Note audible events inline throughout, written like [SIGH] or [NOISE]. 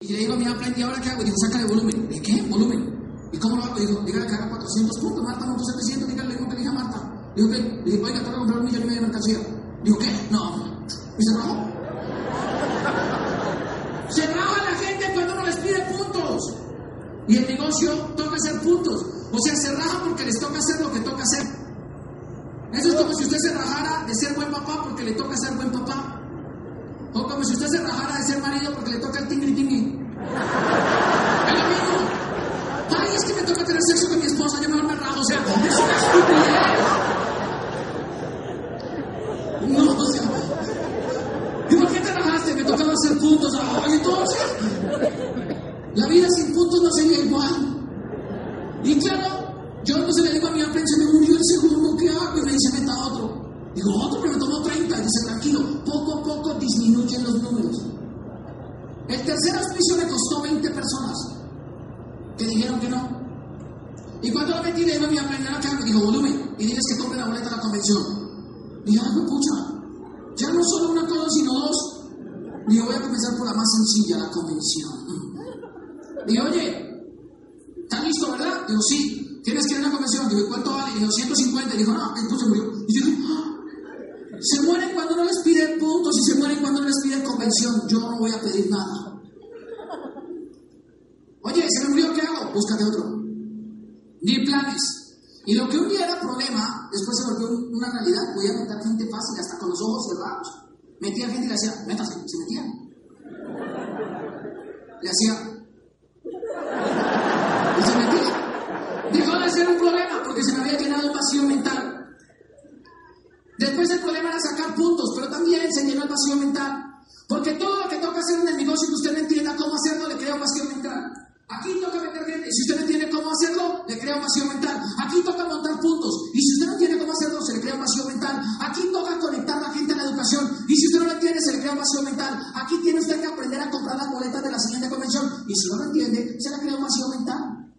Y le digo a mi aprendí ahora qué hago. Dijo, sácale volumen. ¿De qué? Volumen. ¿Y cómo lo hago? Dijo, dígale que haga 400 puntos. Marta montó 700. Dígale, le digo que dije a Marta. Dijo que, le dije, oiga, tengo que comprar un millón y medio de mercancía. Dijo, ¿qué? No. ¿Y se rajó? Se raja la gente cuando uno les pide puntos. Y el negocio toca hacer puntos. O sea, se raja porque les toca hacer lo que toca hacer. Eso es como si usted se rajara de ser buen papá porque le toca ser buen papá. O como si usted se rajara de ser marido porque le toca el tingri tingri. Es lo mismo. Ay, es que me toca tener sexo con mi esposa, yo mejor me rajo. O sea, es una estupidez. No, o sea. ¿Y por qué te rajaste? Me tocaba hacer puntos. Ay, entonces. La vida sin puntos no sería igual. Y claro, yo entonces le digo a mi aprendiz, se me murió el segundo, ¿qué hago? Y me dice, meta otro. Digo, otro, pero me tomó 30. Y dice, tranquilo, poco a poco disminuyen los números. El tercer auspicio le costó 20 personas que dijeron que no. Y cuando lo metí, le digo a mi aprendiz, ¿qué hago? Dijo, volumen, y diles que compren la boleta a la convención. Dije, ah, pues, pucha, ya no solo una cosa, sino dos. Digo, voy a comenzar por la más sencilla, la convención. Digo, oye, ¿estás listo, verdad? Digo, sí. ¿Tienes que ir a una convención? Digo, ¿y cuánto vale? Digo, 150. Y dijo, no, entonces murió. Y yo digo, ¡ah! se mueren cuando no les piden puntos y se mueren cuando no les piden convención. Yo no voy a pedir nada. Oye, se me murió, ¿qué hago? Búscate otro. Ni planes. Y lo que un día era problema, después se volvió un- una realidad. Voy a meter gente fácil, hasta con los ojos cerrados. Metía gente y le hacía, métase, se metían. Le hacía, y se metía. Dejó de ser un problema porque se me había llenado un vacío mental. Después el problema era sacar puntos, pero también se llenó el vacío mental. Porque todo lo que toca hacer en el negocio que usted no entienda cómo hacerlo, le crea un vacío mental. Aquí toca meter gente, y si usted no entiende cómo hacerlo, le crea un vacío mental. Aquí toca montar puntos, y si usted no entiende cómo hacerlo, se crea vacío mental. Aquí toca conectar la gente a la educación, y si usted no lo entiende, se le crea un vacío mental. Aquí tiene usted que aprender a comprar las boletas de la siguiente convención, y si no lo entiende, se le crea un vacío mental.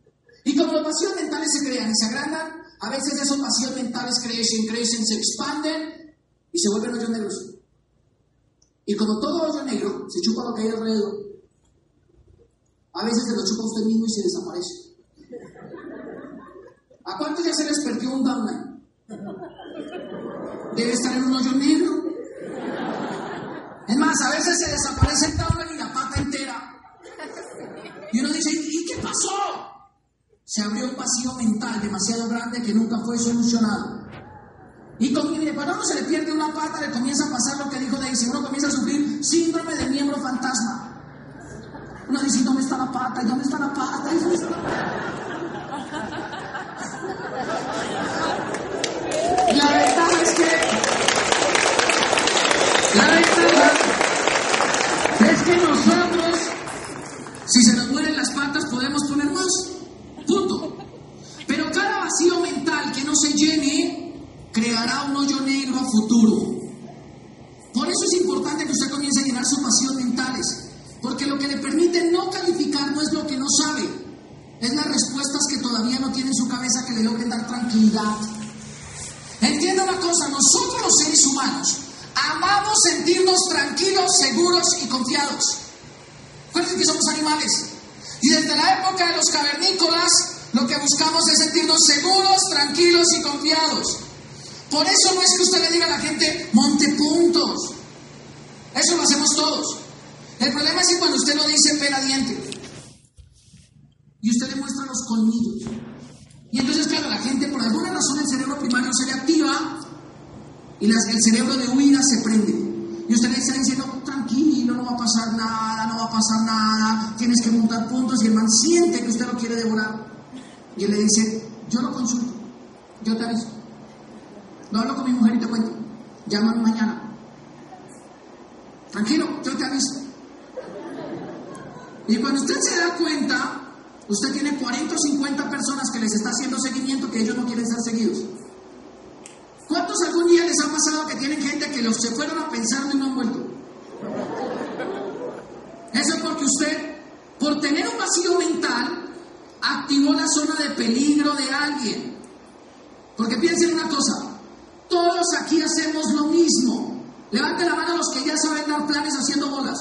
Y como los vacíos mentales se crean y se agrandan, a veces esos vacíos mentales crecen, crecen, se expanden y se vuelven hoyos negros. Y como todo hoyo negro se chupa lo que hay alrededor, a veces se lo chupa usted mismo y se desaparece. ¿A cuántos ya se les perdió un downline? Debe estar en un hoyo negro. Es más, a veces se desaparece el downline y la pata entera. Y uno dice, ¿y qué pasó? Se abrió un vacío mental demasiado grande que nunca fue solucionado. Y con, cuando uno se le pierde una pata, le comienza a pasar lo que dijo Daisy. Uno comienza a sufrir síndrome del miembro fantasma. Uno dice, ¿y ¿dónde está la pata? ¿Y dónde está la pata? ¿Y dónde está la pata? La ventaja es que... La ventaja es nosotros, si se nos mueren las patas, podemos poner más. Punto. Pero cada vacío mental que no se llene creará un hoyo negro a futuro. Por eso es importante que usted comience a llenar sus vacíos mentales. Porque lo que le permite no calificar no es lo que no sabe, es las respuestas que todavía no tiene en su cabeza que le logren dar tranquilidad. Entienda una cosa, nosotros los seres humanos amamos sentirnos tranquilos, seguros y confiados. Recuerden que somos animales. Y desde la época de los cavernícolas, lo que buscamos es sentirnos seguros, tranquilos y confiados. Por eso no es que usted le diga a la gente, monte puntos. Eso lo hacemos todos. El problema es que cuando usted lo dice, pela diente. Y usted le muestra los colmillos. Y entonces, claro, la gente, por alguna razón, el cerebro primario se le activa y las- el cerebro de huida se prende. Y usted le está diciendo, tranquilo, no va a pasar nada, no va a pasar nada, tienes que montar puntos. Y el man siente que usted lo quiere devorar. Y él le dice, yo lo consulto, yo te aviso. No hablo con mi mujer y te cuento. Llámame mañana. Tranquilo, yo te aviso. Y cuando usted se da cuenta, usted tiene 40 o 50 personas que les está haciendo seguimiento que ellos no quieren ser seguidos. ¿Cuántos algún día les ha pasado que tienen gente que los se fueron a pensar y no han vuelto? Eso es porque usted, por tener un vacío mental, activó la zona de peligro de alguien. Porque piensen una cosa, todos aquí hacemos lo mismo. Levante la mano a los que ya saben dar planes haciendo bolas.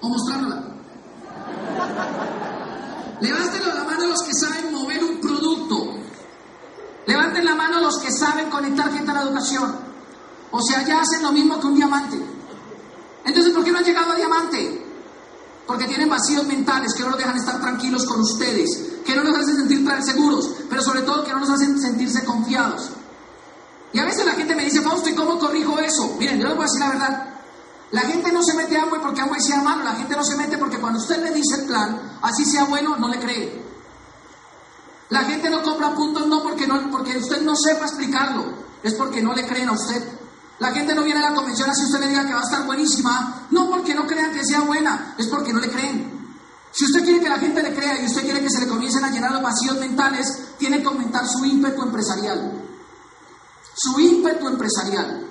O mostrándola. Levanten la mano a los que saben mover un producto. Levanten la mano a los que saben conectar gente a la educación. O sea, ya hacen lo mismo que un diamante. Entonces, ¿por qué no han llegado a diamante? Porque tienen vacíos mentales que no los dejan estar tranquilos con ustedes, que no los hacen sentir tan seguros, pero sobre todo que no los hacen sentirse confiados. Y a veces la gente me dice, Fausto, ¿y cómo corrijo eso? Miren, yo les voy a decir la verdad. La gente no se mete a Amway porque Amway sea malo, la gente no se mete porque cuando usted le dice el plan, así sea bueno, no le cree. La gente no compra puntos no porque, no porque usted no sepa explicarlo, es porque no le creen a usted. La gente no viene a la convención así usted le diga que va a estar buenísima, no porque no crean que sea buena, es porque no le creen. Si usted quiere que la gente le crea y usted quiere que se le comiencen a llenar los vacíos mentales, tiene que aumentar su ímpetu empresarial. Su ímpetu empresarial.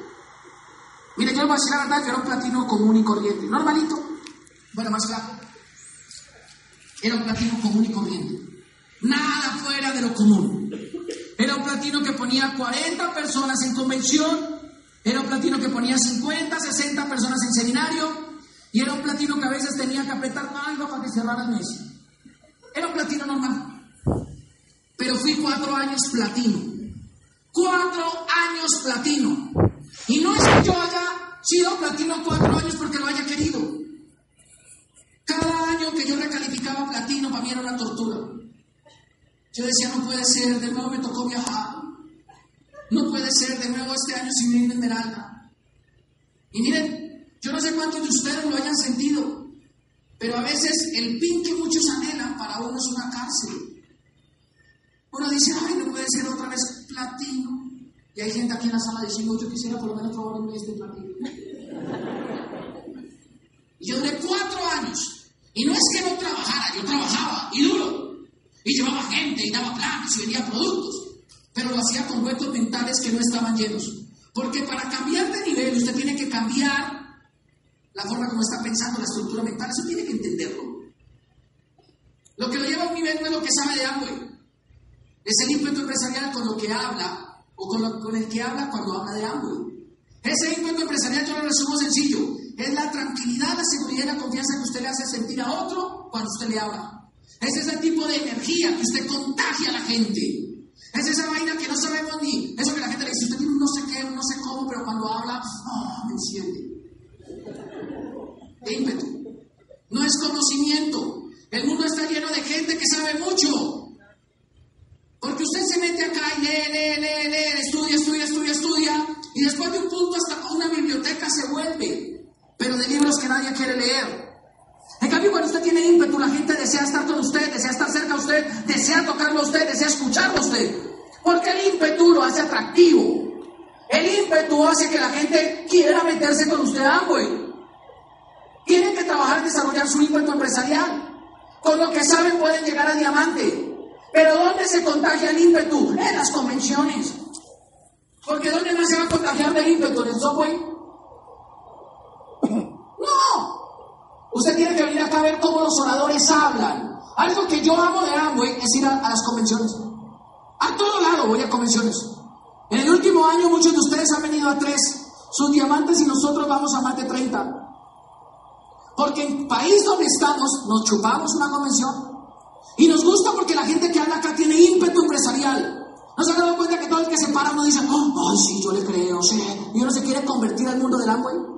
Mire, yo le voy a decir la verdad, yo era un platino común y corriente. Normalito. Bueno, más claro. Era un platino común y corriente. Nada fuera de lo común. Era un platino que ponía 40 personas en convención. Era un platino que ponía 50, 60 personas en seminario. Y era un platino que a veces tenía que apretar algo para que cerrara el mes. Era un platino normal. Pero fui cuatro años platino. Cuatro años platino. Y no es que yo haya sido platino cuatro años porque lo haya querido. Cada año que yo recalificaba platino para mí era una tortura. Yo decía, no puede ser, de nuevo me tocó viajar. No puede ser, de nuevo este año sin ir de Esmeralda. Y miren, yo no sé cuántos de ustedes lo hayan sentido, pero a veces el pin que muchos anhelan para uno es una cárcel. Uno dice, ay, no puede ser otra vez platino. Y hay gente aquí en la sala diciendo, yo quisiera por lo menos probar un mes platino. Y yo duré cuatro años. Y no es que no trabajara, yo trabajaba y llevaba gente y daba planes y vendía productos. Pero lo hacía con huecos mentales que no estaban llenos. Porque para cambiar de nivel usted tiene que cambiar la forma como está pensando, la estructura mental. Eso tiene que entenderlo. Lo que lo lleva a un nivel no es lo que sabe de Amway. Es el ímpetu empresarial con lo que habla o con, el que habla cuando habla de Amway. Ese ímpetu empresarial yo lo resumo sencillo. Es la tranquilidad, la seguridad y la confianza que usted le hace sentir a otro cuando usted le habla. Es ese tipo de energía que usted contagia a la gente. Es esa vaina que no sabemos ni. Eso que la gente le dice, usted tiene un no sé qué, un no sé cómo, pero cuando habla, oh, me enciende. De ímpetu. No es conocimiento. El mundo está lleno de gente que sabe mucho. Porque usted se mete acá y lee, lee, lee, lee, estudia, estudia, estudia, estudia. Y después de un punto hasta una biblioteca se vuelve. Pero de libros que nadie quiere leer. En cambio, cuando usted tiene ímpetu, la gente desea estar con usted, desea estar cerca a usted, desea tocarlo a usted, desea escucharlo a usted. Porque el ímpetu lo hace atractivo. El ímpetu hace que la gente quiera meterse con usted a Amway. Tienen que trabajar desarrollar su ímpetu empresarial. Con lo que saben pueden llegar a diamante. Pero ¿dónde se contagia el ímpetu? En las convenciones. Porque ¿dónde más se va a contagiar del ímpetu? ¿En el software? No. Usted tiene que venir acá a ver cómo los oradores hablan. Algo que yo amo de Amway es ir a, las convenciones. A todo lado voy a convenciones. En el último año muchos de ustedes han venido a tres. Sus diamantes y nosotros vamos a más de 30. Porque en el país donde estamos nos chupamos una convención. Y nos gusta porque la gente que habla acá tiene ímpetu empresarial. ¿No se han dado cuenta que todo el que se para uno dice, oh, ay, sí, yo le creo, sí? Y uno se quiere convertir al mundo del Amway.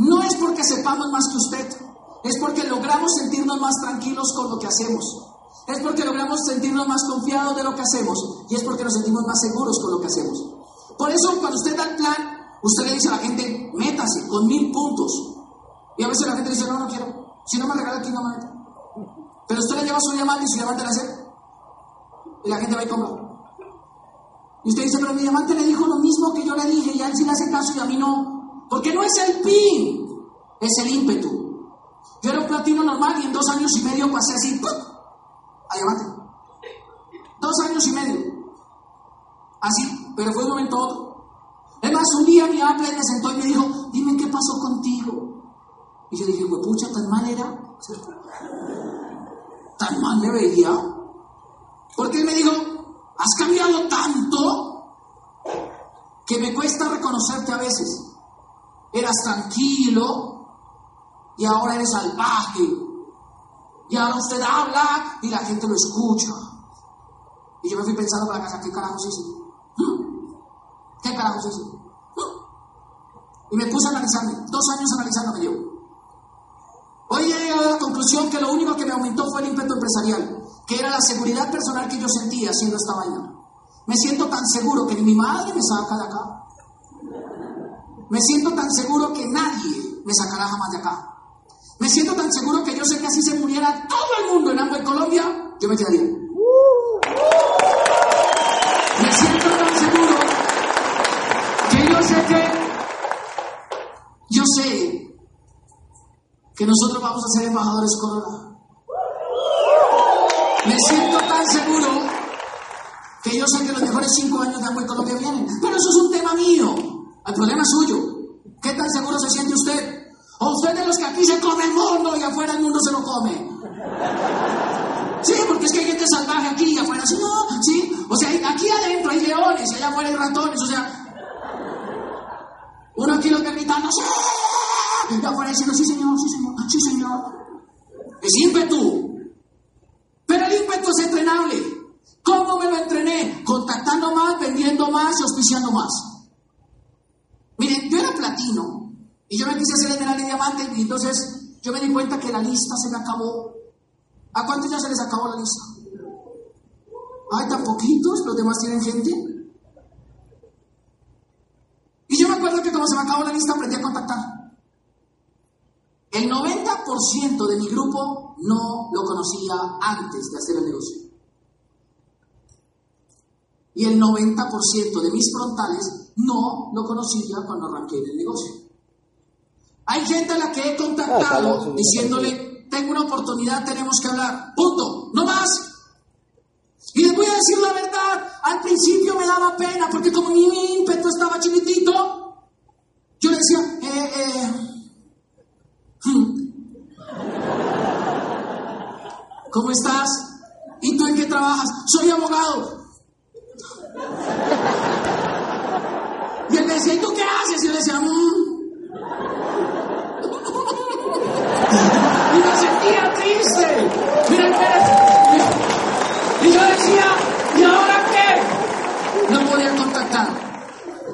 No es porque sepamos más que usted, es porque logramos sentirnos más tranquilos con lo que hacemos. Es porque logramos sentirnos más confiados de lo que hacemos y es porque nos sentimos más seguros con lo que hacemos. Por eso cuando usted da el plan, usted le dice a la gente, métase con mil puntos. Y a veces la gente dice, no, no quiero. Si no me regala aquí, no me meto. Pero usted le lleva su diamante y su diamante le hace. Y la gente va y compra. Y usted dice, pero mi diamante le dijo lo mismo que yo le dije y a él sí le hace caso y a mí no. Porque no es el pin, es el ímpetu. Yo era un platino normal y en dos años y medio pasé así, ¡pum! a diamante. Dos años y medio. Así, pero fue un momento otro. Es más, un día mi Apple me sentó y me dijo, dime qué pasó contigo. Y yo dije, pucha, tan mal era, Tan mal me veía. Porque él me dijo, has cambiado tanto que me cuesta reconocerte a veces. Eras tranquilo y ahora eres salvaje. Y ahora usted habla y la gente lo escucha. Y yo me fui pensando para la casa, ¿qué carajos hice? ¿Qué carajos hice? Y me puse a analizarme, dos años analizándome yo. Hoy he llegado a la conclusión que lo único que me aumentó fue el ímpetu empresarial, que era la seguridad personal que yo sentía haciendo esta vaina. Me siento tan seguro que ni mi madre me saca de acá. Me siento tan seguro que nadie me sacará jamás de acá. Me siento tan seguro que yo sé que así se muriera todo el mundo en en Colombia, yo me quedaría. Me siento tan seguro que yo sé que, yo sé que nosotros vamos a ser embajadores Corona. Me siento tan seguro que yo sé que los mejores cinco años de Amway Colombia vienen. Pero eso es un tema mío. El problema es suyo. ¿Qué tan seguro se siente usted? ¿O usted de los que aquí se come el mundo y afuera el mundo se lo come? Sí, porque es que hay gente salvaje aquí y afuera, sí, no, sí. O sea, aquí adentro hay leones y allá afuera hay ratones, o sea. Uno aquí lo que gritando, sí. Y afuera diciendo, sí, señor, sí, señor, sí, señor. Es ímpetu. Pero el ímpetu es entrenable. ¿Cómo me lo entrené? Contactando más, vendiendo más y auspiciando más. Y yo me quise hacer general de diamante y entonces yo me di cuenta que la lista se me acabó. ¿A cuántos ya se les acabó la lista? Ay, tan poquitos, los demás tienen gente. Y yo me acuerdo que como se me acabó la lista aprendí a contactar. El 90% de mi grupo no lo conocía antes de hacer el negocio. Y el 90% de mis frontales no lo conocía cuando arranqué en el negocio. Hay gente a la que he contactado ah, diciéndole, tengo una oportunidad, tenemos que hablar. Punto. No más. Y les voy a decir la verdad, al principio me daba pena porque como mi ímpetu estaba chiquitito, yo le decía, eh, eh, hmm. ¿cómo estás? ¿Y tú en qué trabajas? Soy abogado. Y él me decía, ¿y tú qué haces? Y yo decía. Y me sentía triste. Y yo decía, ¿y ahora qué? No podía contactar.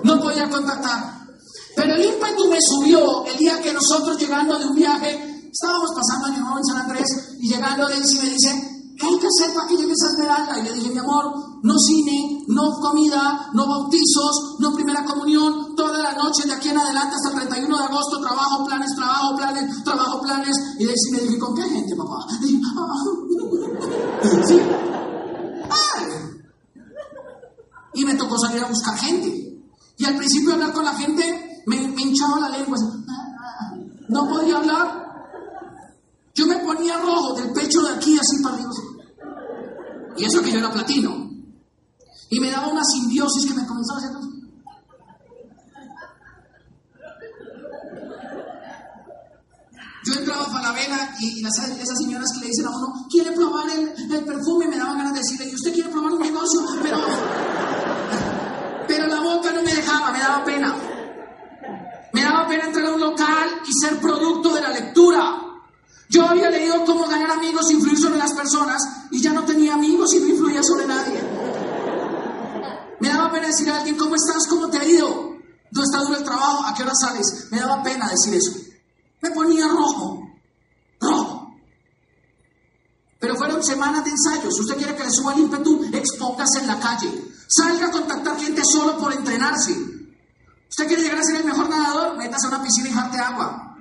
No podía contactar. Pero el ímpetu me subió el día que nosotros llegando de un viaje, estábamos pasando año nuevo en San Andrés y llegando de él y me dice, ¿qué hay que hacer para que llegue esa esmeralda? Y le dije, mi amor, no cine, no comida, no bautizos, no primera comunión, toda la noche de aquí en adelante hasta el 31 de agosto, trabajo, planes, trabajo, planes, trabajo, planes. Y de ahí me dije, ¿con qué gente, papá? Y, ah, ¿Sí? Y me tocó salir a buscar gente. Y al principio hablar con la gente me, hinchaba la lengua. No podía hablar. Yo me ponía rojo del pecho de aquí así para arriba. Y eso que yo era platino. Y me daba una simbiosis que me comenzaba a hacer. Yo entraba a Falabella y, las, esas señoras que le dicen a uno, ¿quiere probar el, el perfume? Me daban ganas de decirle, ¿y usted quiere probar un negocio? Pero, pero la boca no me me daba pena. Me daba pena entrar a un local y ser producto de la lectura. Yo había leído cómo ganar amigos, influir sobre las personas, y ya no tenía amigos y no influía sobre nadie. Me daba pena decir a alguien, ¿cómo estás? ¿Cómo te ha ido? ¿Dónde está duro el trabajo? ¿A qué hora sales? Me daba pena decir eso. Me ponía rojo, rojo. Pero fueron semanas de ensayos. Si usted quiere que le suba el ímpetu, expóngase en la calle. Salga a contactar gente solo por entrenarse. ¿Usted quiere llegar a ser el mejor nadador? Métase a una piscina y jarte agua.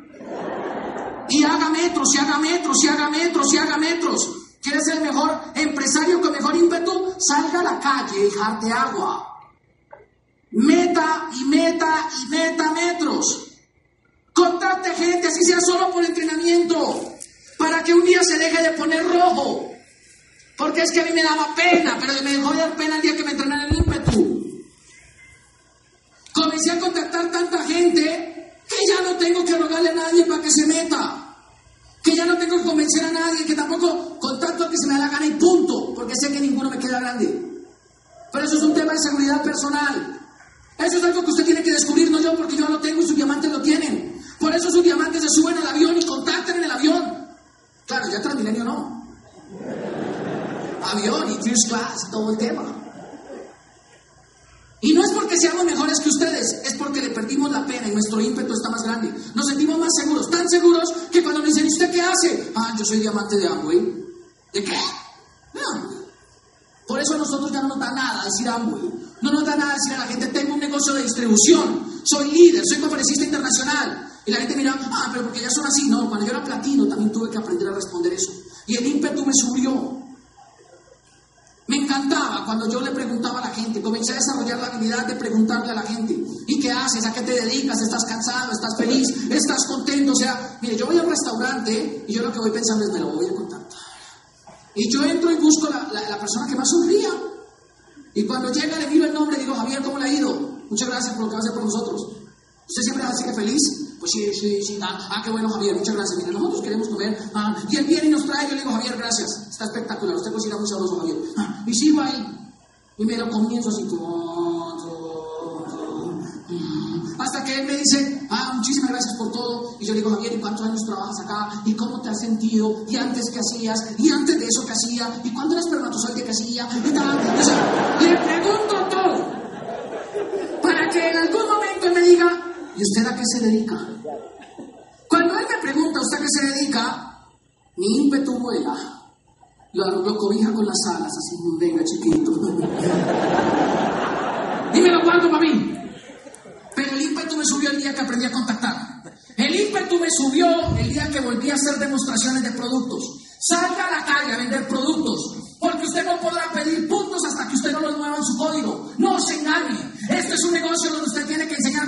Y haga metros, y haga metros, y haga metros, y haga metros. ¿Quieres ser el mejor empresario con mejor ímpetu? Salga a la calle y jarte agua. Meta y meta y meta metros. Contacte gente, así sea solo por entrenamiento. algún día se deje de poner rojo. Porque es que a mí me daba pena, pero me dejó de dar pena el día que me entró en el ímpetu. Comencé a contactar tanta gente que ya no tengo que rogarle a nadie para que se meta. Que ya no tengo que convencer a nadie, que tampoco contacto que se me da la gana y punto, porque sé que ninguno me queda grande. Pero eso es un tema de seguridad personal. Eso es algo que usted tiene que descubrir, no yo, porque yo lo tengo y sus diamantes lo tienen. Por eso sus diamantes se suben al avión y contactan en el avión. Claro, ya Transmilenio no. Avión y first class, todo el tema. Y no es porque seamos mejores que ustedes, es porque le perdimos la pena y nuestro ímpetu está más grande. Nos sentimos más seguros, tan seguros que cuando nos dicen, ¿usted qué hace? Ah, yo soy diamante de Amway. ¿De qué? No. Por eso a nosotros ya no nos da nada decir Amway. No nos da nada decir a la gente, tengo un negocio de distribución, soy líder, soy conferencista internacional. Y la gente mira, ah, pero porque ya son así. No, cuando yo era platino también tuve que aprender a responder eso. Y el ímpetu me subió. Encantaba cuando yo le preguntaba a la gente, comencé a desarrollar la habilidad de preguntarle a la gente, ¿y qué haces? ¿A qué te dedicas? ¿Estás cansado? ¿Estás feliz? ¿Estás contento? O sea, mire, yo voy al restaurante y yo lo que voy pensando es, me lo voy a contactar. Y yo entro y busco la, la, persona que más sonría. Y cuando llega le miro el nombre digo, Javier, ¿cómo le ha ido? Muchas gracias por lo que va a hacer por nosotros. ¿Usted siempre a decir que feliz? Pues. Ah, ah, qué bueno, Javier, muchas gracias. Mira, nosotros queremos comer. Ah, y él viene y nos trae. Yo le digo, Javier, gracias. Está espectacular. Usted cocina muy sabroso, Javier. Ah, y sigo ahí. Y me lo comienzo así Hasta que él me dice, ah, muchísimas gracias por todo. Y yo le digo, Javier, ¿y cuántos años trabajas acá? ¿Y cómo te has sentido? ¿Y antes qué hacías? ¿Y antes de eso qué hacía? ¿Y cuándo eras espermatozoide qué hacía? Y le pregunto todo. Para que en algún momento me diga, ¿Y usted a qué se dedica? Cuando él me pregunta, ¿usted a qué se dedica? Mi ímpetu vuela. Lo, lo cobija con las alas, así, venga chiquito. [LAUGHS] Dímelo cuánto para mí. Pero el ímpetu me subió el día que aprendí a contactar. El ímpetu me subió el día que volví a hacer demostraciones de productos. Salga a la calle a vender productos. Porque usted no podrá pedir puntos hasta que usted no los mueva en su código. No se engañe. Este es un negocio donde usted tiene que enseñar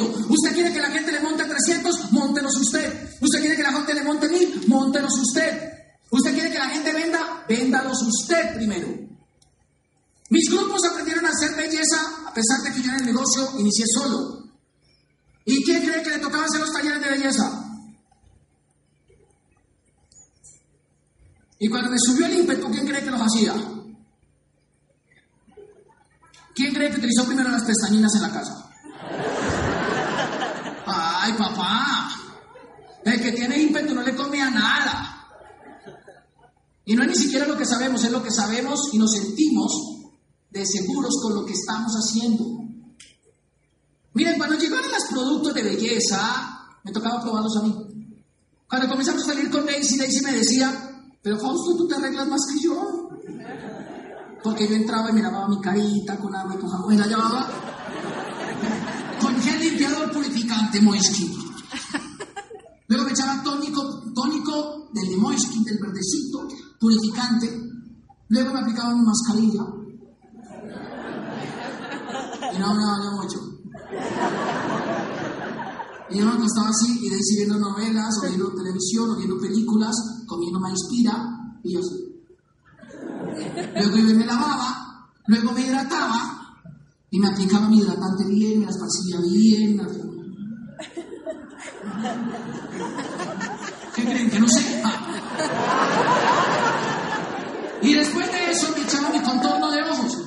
Usted quiere que la gente le monte 300, montenos usted. Usted quiere que la gente le monte 1000, montenos usted. Usted quiere que la gente venda, véndalos usted primero. Mis grupos aprendieron a hacer belleza a pesar de que yo en el negocio inicié solo. ¿Y quién cree que le tocaba hacer los talleres de belleza? Y cuando me subió el ímpetu, ¿quién cree que los hacía? ¿Quién cree que utilizó primero las pestañinas en la casa? Ay, papá. El que tiene ímpetu no le come a nada. Y no es ni siquiera lo que sabemos, es lo que sabemos y nos sentimos de seguros con lo que estamos haciendo. Miren, cuando llegaron los productos de belleza, me tocaba probarlos a mí. Cuando comenzamos a salir con Daisy, Daisy me decía, pero Fausto, tú te arreglas más que yo. Porque yo entraba y me lavaba mi carita con agua y con jabón y la llevaba limpiador purificante Moiskin. [LAUGHS] Luego me echaba tónico, tónico del de del verdecito, purificante. Luego me aplicaba mi mascarilla. Y no, no, no mucho. Y yo me acostaba así y de ahí viendo novelas, o viendo televisión, o viendo películas, comiendo me inspira, y yo así. Luego yo me lavaba, luego me hidrataba, y me aplicaba mi hidratante bien, me las esparcía bien. ¿Qué creen? Que no sé. Y después de eso me echaba mi contorno de ojos.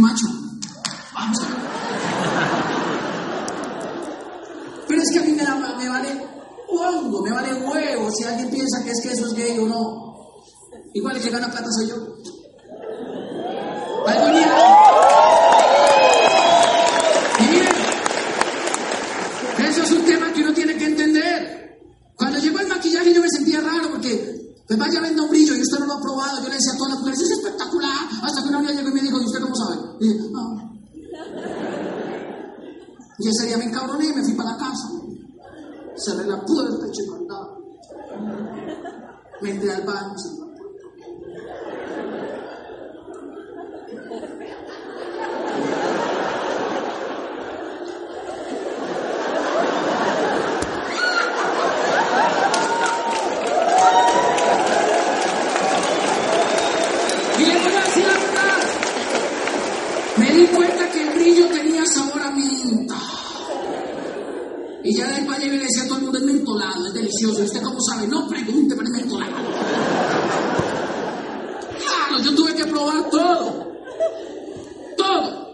macho. Vamos a ver. Es que a mí me vale hongo, me vale huevo si alguien piensa que es que eso es gay o no. Igual el que gana plata soy yo. Algún día. Pues y ese día me encabroné y me fui para la casa. Cerré la puerta y chico andaba. Me entré al baño. Y ya del valle le decía a todo el mundo, es mentolado, es delicioso. ¿Y usted cómo sabe? No pregunte, pero es mentolado. Claro, yo tuve que probar todo. Todo.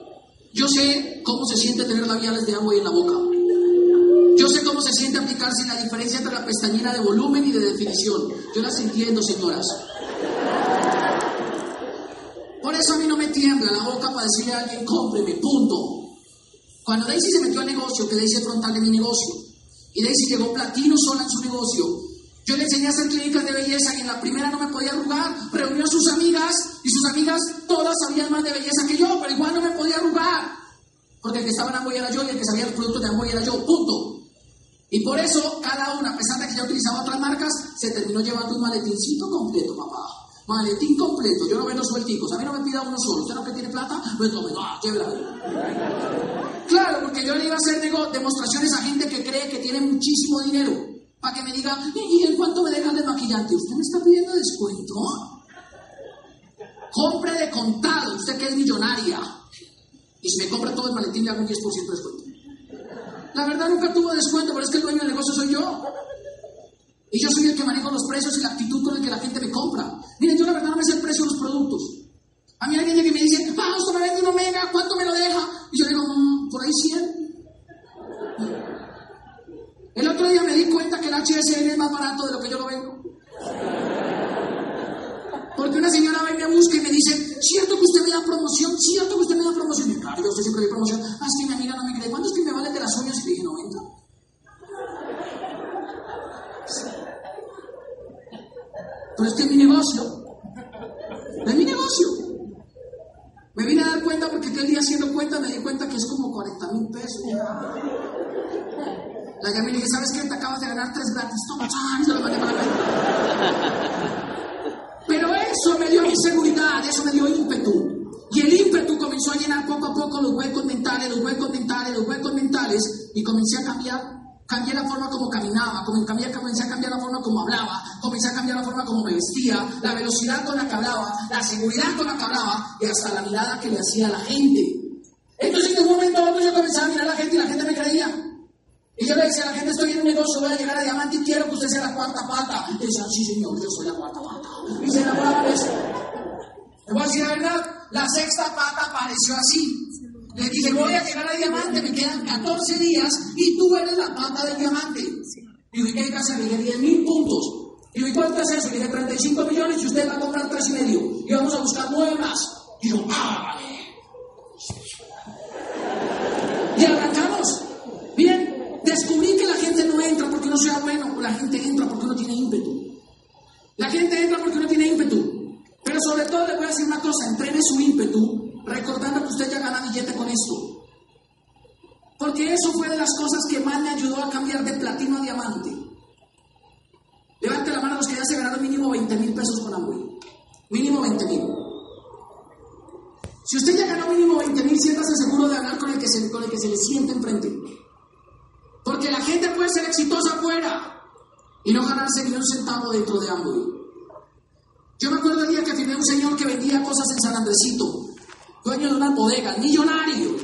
Yo sé cómo se siente tener labiales de agua en la boca. Yo sé cómo se siente aplicarse la diferencia entre la pestañina de volumen y de definición. Yo las entiendo, señoras. Por eso a mí no me tiembla la boca para decirle a alguien, cómpreme, punto. Cuando Daisy se metió al negocio, que Daisy es frontal de mi negocio, y Daisy llegó platino sola en su negocio, yo le enseñé a hacer clínicas de belleza y en la primera no me podía arrugar. Reunió a sus amigas y sus amigas todas sabían más de belleza que yo, pero igual no me podía arrugar. Porque el que estaba en Amboy era yo y el que sabía los productos de Amboy era yo, punto. Y por eso cada una, a pesar de que ya utilizaba otras marcas, se terminó llevando un maletincito completo, papá. Maletín completo, yo no vendo suelticos, a mí no me pida uno solo, usted no que tiene plata, me tome, ah, Claro, porque yo le iba a hacer demostraciones a gente que cree que tiene muchísimo dinero, para que me diga, ¿y en cuánto me dejan de maquillante? ¿Usted me está pidiendo descuento? Compre de contado, usted que es millonaria. Y si me compra todo el maletín le hago un 10% de descuento. La verdad nunca tuvo descuento, pero es que el dueño del negocio soy yo. Y yo soy el que manejo los precios y la actitud con la que la gente me compra. Miren, yo la verdad no me sé el precio de los productos. A mí alguien llega y me dice, ah, usted me vende un omega, ¿cuánto me lo deja? Y yo digo, mm, por ahí 100. El otro día me di cuenta que el HSN es más barato de lo que yo lo vendo. Porque una señora va y me busca y me dice, ¿cierto que usted me da promoción? ¿Cierto que usted me da promoción? Y claro, yo siempre doy promoción. Ah, es que mi amiga no me cree. ¿Cuánto es que me vale de las uñas? Y le dije, 90. Pero es que es mi negocio. Es mi negocio. Me vine a dar cuenta porque aquel día haciendo cuenta me di cuenta que es como 40 mil pesos. La llamé y dije, ¿sabes qué? Te acabas de ganar tres gratis. Toma, se lo mandé para la Pero eso me dio inseguridad, eso me dio ímpetu. Y el ímpetu comenzó a llenar poco a poco los huecos mentales, los huecos mentales, los huecos mentales, y comencé a cambiar Cambié la forma como caminaba, comencé, comencé a cambiar la forma como hablaba, comencé a cambiar la forma como me vestía, la velocidad con la que hablaba, la seguridad con la que hablaba y hasta la mirada que le hacía a la gente. Entonces en un momento otro yo comencaba a mirar a la gente y la gente me creía. Y yo le decía a la gente, estoy en un negocio, voy a llegar a diamante y quiero que usted sea la cuarta pata. Y decían, sí señor, yo soy la cuarta pata. Y se enamoraba de eso. Le voy a decir la verdad, la sexta pata apareció así. Le dije, voy a llegar a diamante, me quedan 14 días y tú eres la pata del diamante. Y dije, ¿qué hay que hacer? Le dije, 10 mil puntos. Y dije, ¿cuánto es eso? Le dije, 35 millones y usted va a comprar 3 y medio. Y vamos a buscar 9 más. Y yo, ah, vale. Y arrancamos. Bien, descubrí que la gente no entra porque no sea bueno, la gente entra porque uno tiene ímpetu. La gente entra porque uno tiene ímpetu. Pero sobre todo le voy a decir una cosa, entrene su ímpetu recordando que usted ya gana billete con esto. Porque eso fue de las cosas que más me ayudó a cambiar de platino a diamante. Levante la mano a los que ya se ganaron mínimo 20 mil pesos con Amway. Mínimo 20 mil. Si usted ya ganó mínimo 20 mil, siéntase seguro de hablar con el, que se, con el que se le siente enfrente. Porque la gente puede ser exitosa afuera y no ganarse ni un centavo dentro de Amway. Yo me acuerdo del día que firmé un señor que vendía cosas en San Andresito dueño de una bodega, millonario.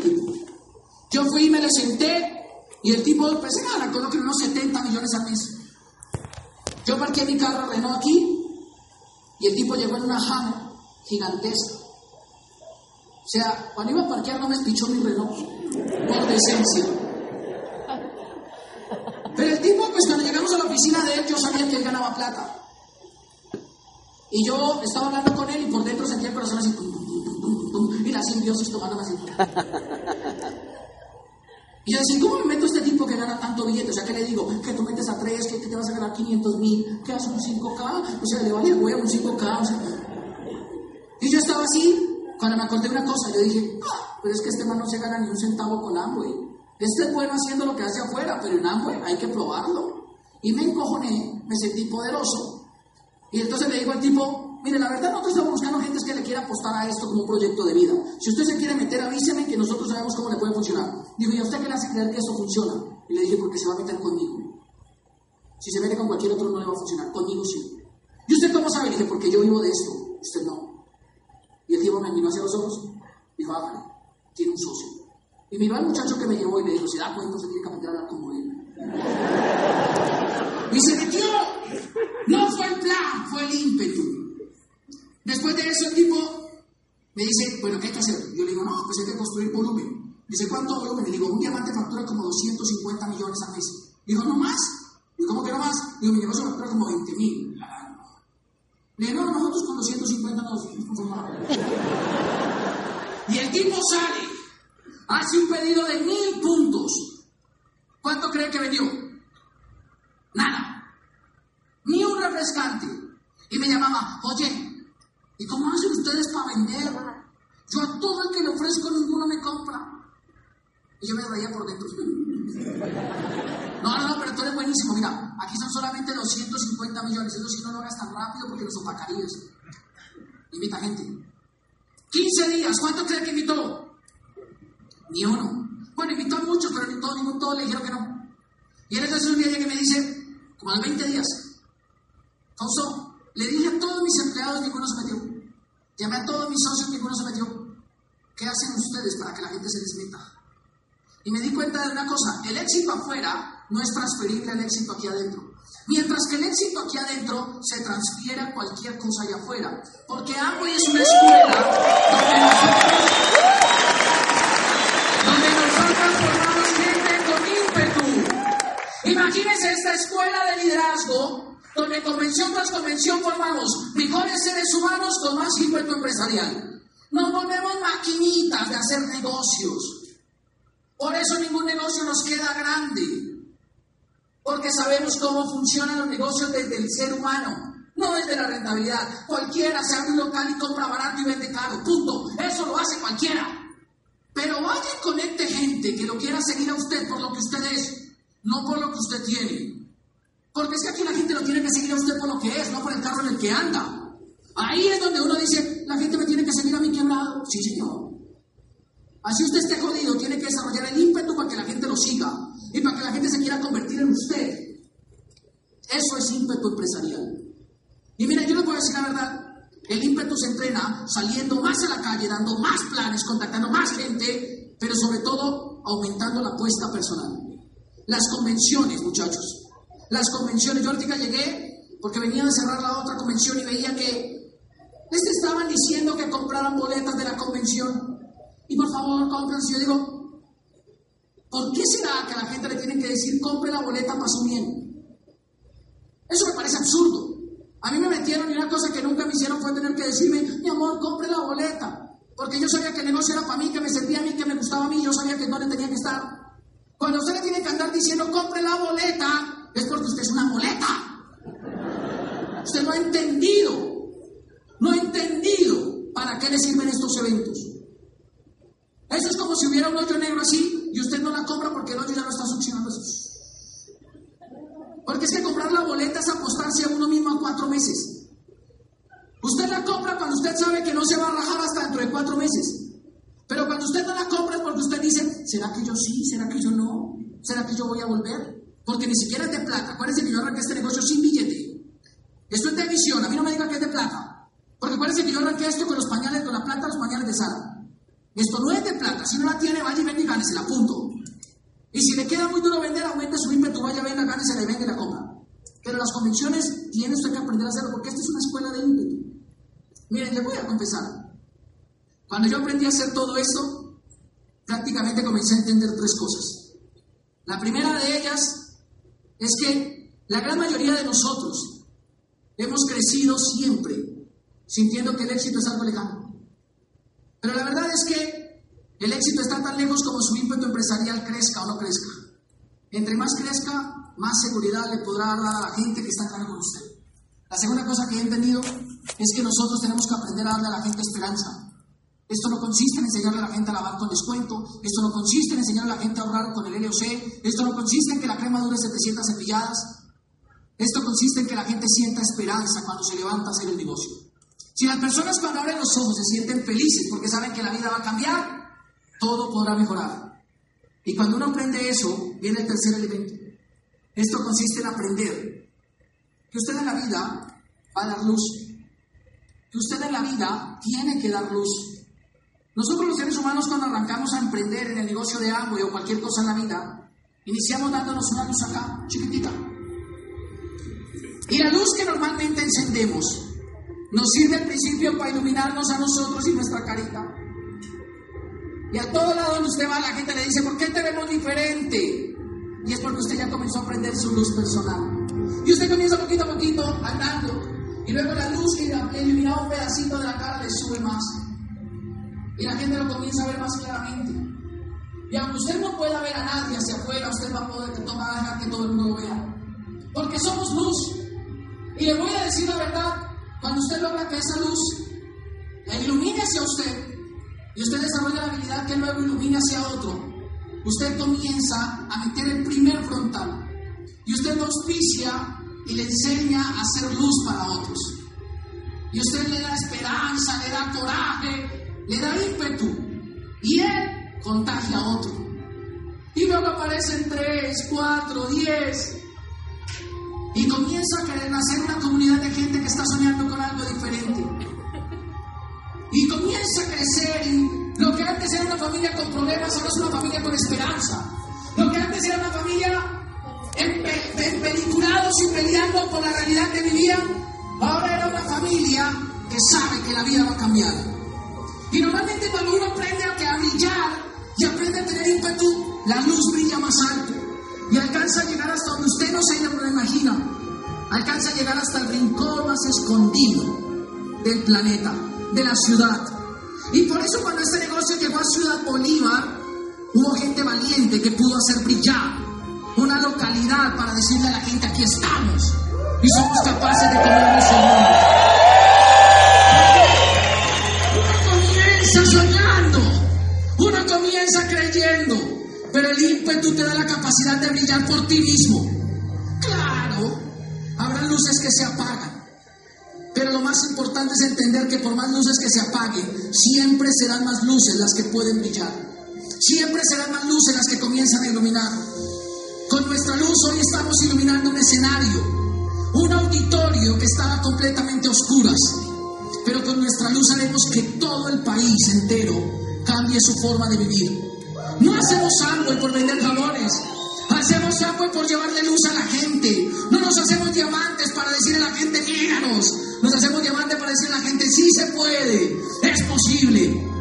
Yo fui y me le senté y el tipo, pues era, recuerdo que unos 70 millones al mes. Yo parqué mi carro Renault aquí y el tipo llegó en una Hammer gigantesca. O sea, cuando iba a parquear no me espichó mi Renault, por decencia. Pero el tipo, pues cuando llegamos a la oficina de él, yo sabía que él ganaba plata. Y yo estaba hablando con él y por dentro sentía el corazón así y la simbiosis tomando así. Y yo decía, ¿cómo me meto a este tipo que gana tanto billete? O sea, ¿qué le digo? Que tú metes a tres, que, te vas a ganar 500 mil, que haces un 5K, o sea, le vale huevo un 5K. Y yo estaba así, cuando me acordé una cosa, yo dije, ah, pero es que este man no se gana ni un centavo con Amway. Este es bueno haciendo lo que hace afuera, pero en Amway hay que probarlo. Y me encojoné, me sentí poderoso. Y entonces le digo al tipo, Mire, la verdad nosotros estamos buscando gente que le quiera apostar a esto como un proyecto de vida. Si usted se quiere meter, avíseme que nosotros sabemos cómo le puede funcionar. Digo, ¿y a usted qué le hace creer que eso funciona? Y le dije, porque se va a meter conmigo. Si se mete con cualquier otro no le va a funcionar, conmigo sí. ¿Y usted cómo sabe? Le dije, porque yo vivo de esto, usted no. tipo me miró hacia los ojos, dijo, hágale, tiene un socio. Y miró al muchacho que me llevó y le dijo, ¿se da cuenta? Se tiene que aprender a hablar como él. Y se metió. No fue el plan, fue el ímpetu. Después de eso el tipo me dice, bueno, ¿qué hay que hacer? Yo le digo, no, pues hay que construir volumen. Dice, ¿cuánto volumen? Le digo, un diamante factura como 250 millones al mes. Digo, ¿no más? Digo, ¿cómo que no más? Digo, mi negocio factura como 20 mil. Le digo, no, nosotros con 250 nos. Y el tipo sale, hace un pedido de mil puntos. ¿Cuánto cree que vendió? Nada. Ni un refrescante. Y me llamaba, oye, ¿y cómo hacen ustedes para vender? Yo a todo el que le ofrezco ninguno me compra. Y yo me reía por dentro. No, no, no, pero tú eres buenísimo. Mira, aquí son solamente 250 millones. Eso sí no lo hagas tan rápido porque los opacarías. Invita gente. 15 días. ¿Cuánto cree que invitó? Ni uno. Bueno, invitó a muchos, pero ni todos, ningún todos le dijeron que no. Y él entonces un día que me dice, como a los 20 días, Fausto, le dije a todos mis empleados, ninguno se metió. Llamé a todos mis socios, ninguno se metió. ¿Qué hacen ustedes para que la gente se les? Y me di cuenta de una cosa, el éxito afuera no es transferible al éxito aquí adentro. Mientras que el éxito aquí adentro se transfiere a cualquier cosa allá afuera. Porque Amway es una escuela donde nosotros, donde nosotros formamos gente con ímpetu. Imagínense esta escuela de liderazgo donde convención tras convención formamos mejores seres humanos con más ímpetu empresarial. Nos volvemos maquinitas de hacer negocios. Por eso ningún negocio nos queda grande. Porque sabemos cómo funcionan los negocios desde el ser humano, no desde la rentabilidad. Cualquiera se abre un local y compra barato y vende caro. Punto. Eso lo hace cualquiera. Pero vaya y conecte gente que lo quiera seguir a usted por lo que usted es, no por lo que usted tiene. Porque es que aquí la gente lo tiene que seguir a usted por lo que es, no por el carro en el que anda. Ahí es donde uno dice, la gente me tiene que seguir a mí quebrado. Sí, señor. Así usted esté jodido, tiene que desarrollar el ímpetu para que la gente lo siga y para que la gente se quiera convertir en usted. Eso es ímpetu empresarial. Y mira, yo les voy a decir la verdad, el ímpetu se entrena saliendo más a la calle, dando más planes, contactando más gente, pero sobre todo aumentando la apuesta personal. Las convenciones, muchachos. Las convenciones. Yo ahorita llegué porque venía de cerrar la otra convención y veía que les estaban diciendo que compraran boletas de la convención y por favor, cómprense. Yo digo, ¿por qué será que a la gente le tienen que decir, compre la boleta para su bien? Eso me parece absurdo. A mí me metieron y una cosa que nunca me hicieron fue tener que decirme, mi amor, compre la boleta. Porque yo sabía que el negocio era para mí, que me servía a mí, que me gustaba a mí, yo sabía que no le tenía que estar. Cuando usted le tiene que andar diciendo, compre la boleta, es porque usted es una boleta. Usted no ha entendido, no ha entendido para qué le sirven estos eventos. Eso es como si hubiera un hoyo negro así y usted no la compra porque el hoyo ya no está succionando. Porque es que comprar la boleta es apostarse a uno mismo a cuatro meses. Usted la compra cuando usted sabe que no se va a rajar hasta dentro de cuatro meses. Pero cuando usted no la compra es porque usted dice, ¿será que yo sí? ¿Será que yo no? ¿Será que yo voy a volver? Porque ni siquiera es de plata. Acuérdense que yo arranqué este negocio sin billete. Esto es de visión. A mí no me diga que es de plata. Porque acuérdense que yo arranqué esto con los pañales, con la plata, los pañales de Sara. Esto no es de plata. Si no la tiene, vaya y vende y gánese, punto. Y si le queda muy duro vender, aumente su ímpetu, vaya, venga, gánese, le vende y la compra. Pero las convenciones tiene usted que aprender a hacerlo porque esta es una escuela de ímpetu. Miren, le voy a confesar. Cuando yo aprendí a hacer todo esto, prácticamente comencé a entender tres cosas. La primera de ellas es que la gran mayoría de nosotros hemos crecido siempre sintiendo que el éxito es algo lejano. Pero la verdad es que el éxito está tan lejos como su ímpetu empresarial crezca o no crezca. Entre más crezca, más seguridad le podrá dar a la gente que está acá con usted. La segunda cosa que he entendido es que nosotros tenemos que aprender a darle a la gente esperanza. Esto no consiste en enseñarle a la gente a lavar con descuento, esto no consiste en enseñarle a la gente a ahorrar con el LOC, esto no consiste en que la crema dure 700 cepilladas, esto consiste en que la gente sienta esperanza cuando se levanta a hacer el negocio. Si las personas cuando abren los ojos se sienten felices porque saben que la vida va a cambiar, todo podrá mejorar. Y cuando uno aprende eso, viene el tercer elemento. Esto consiste en aprender que usted en la vida va a dar luz, que usted en la vida tiene que dar luz. Nosotros los seres humanos cuando arrancamos a emprender en el negocio de agua o cualquier cosa en la vida, iniciamos dándonos una luz acá, chiquitita. Y la luz que normalmente encendemos nos sirve al principio para iluminarnos a nosotros y nuestra carita. Y a todo lado donde usted va, la gente le dice, ¿por qué te vemos diferente? Y es porque usted ya comenzó a prender su luz personal. Y usted comienza poquito a poquito andando. Y luego la luz que iluminaba un pedacito de la cara le sube más. Y la gente lo comienza a ver más claramente. Y aunque usted no pueda ver a nadie hacia afuera, usted va a poder tomar, dejar que todo el mundo lo vea. Porque somos luz. Y le voy a decir la verdad, cuando usted logra que esa luz ilumine hacia usted, y usted desarrolla la habilidad que luego ilumine hacia otro, usted comienza a meter el primer frontal. Y usted lo auspicia y le enseña a hacer luz para otros. Y usted le da esperanza, le da coraje, le da ímpetu. Y él contagia a otro. Y luego aparecen tres, cuatro, diez. Y comienza a querer nacer una comunidad de gente que está soñando con algo diferente. Y comienza a crecer y lo que antes era una familia con problemas ahora es una familia con esperanza. Lo que antes era una familia empeliculados y peleando por la realidad que vivían, ahora era una familia que sabe que la vida va a cambiar. Y normalmente cuando uno aprende a, brillar y aprende a tener ímpetu, la luz brilla más alto y alcanza a llegar hasta donde usted no se lo imagina. Alcanza a llegar hasta el rincón más escondido del planeta, de la ciudad. Y por eso cuando este negocio llegó a Ciudad Bolívar, hubo gente valiente que pudo hacer brillar una localidad para decirle a la gente, aquí estamos y somos capaces de comernos capacidad de brillar por ti mismo. Claro, habrá luces que se apagan, pero lo más importante es entender que por más luces que se apaguen, siempre serán más luces las que pueden brillar. Siempre serán más luces las que comienzan a iluminar. Con nuestra luz hoy estamos iluminando un escenario, un auditorio que estaba completamente a oscuras. Pero con nuestra luz haremos que todo el país entero cambie su forma de vivir. No hacemos algo por vender jabones, hacemos algo por llevarle luz a la gente. No nos hacemos diamantes para decirle a la gente, míranos. Nos hacemos diamantes para decirle a la gente, sí se puede, es posible.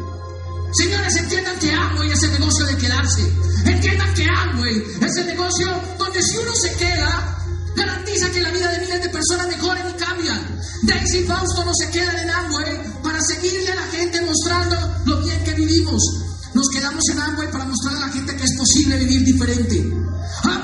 Señores, entiendan que y es el negocio de quedarse. Entiendan que Amway es el negocio donde si uno se queda, garantiza que la vida de miles de personas mejoren y cambian. Daisy Fausto no se quedan en Amway para seguirle a la gente mostrando lo bien que vivimos. Nos quedamos en Amway para mostrar a la gente que es posible vivir diferente.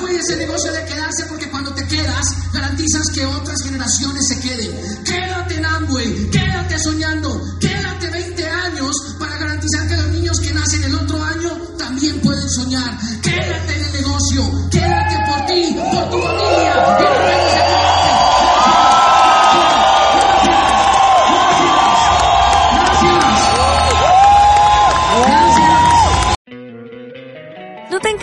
Amway es el negocio de quedarse porque cuando te quedas garantizas que otras generaciones se queden. Quédate en Amway, quédate soñando, quédate 20 años para garantizar que los niños que nacen el otro año también pueden soñar. Quédate en el negocio, quédate por ti, por tu familia.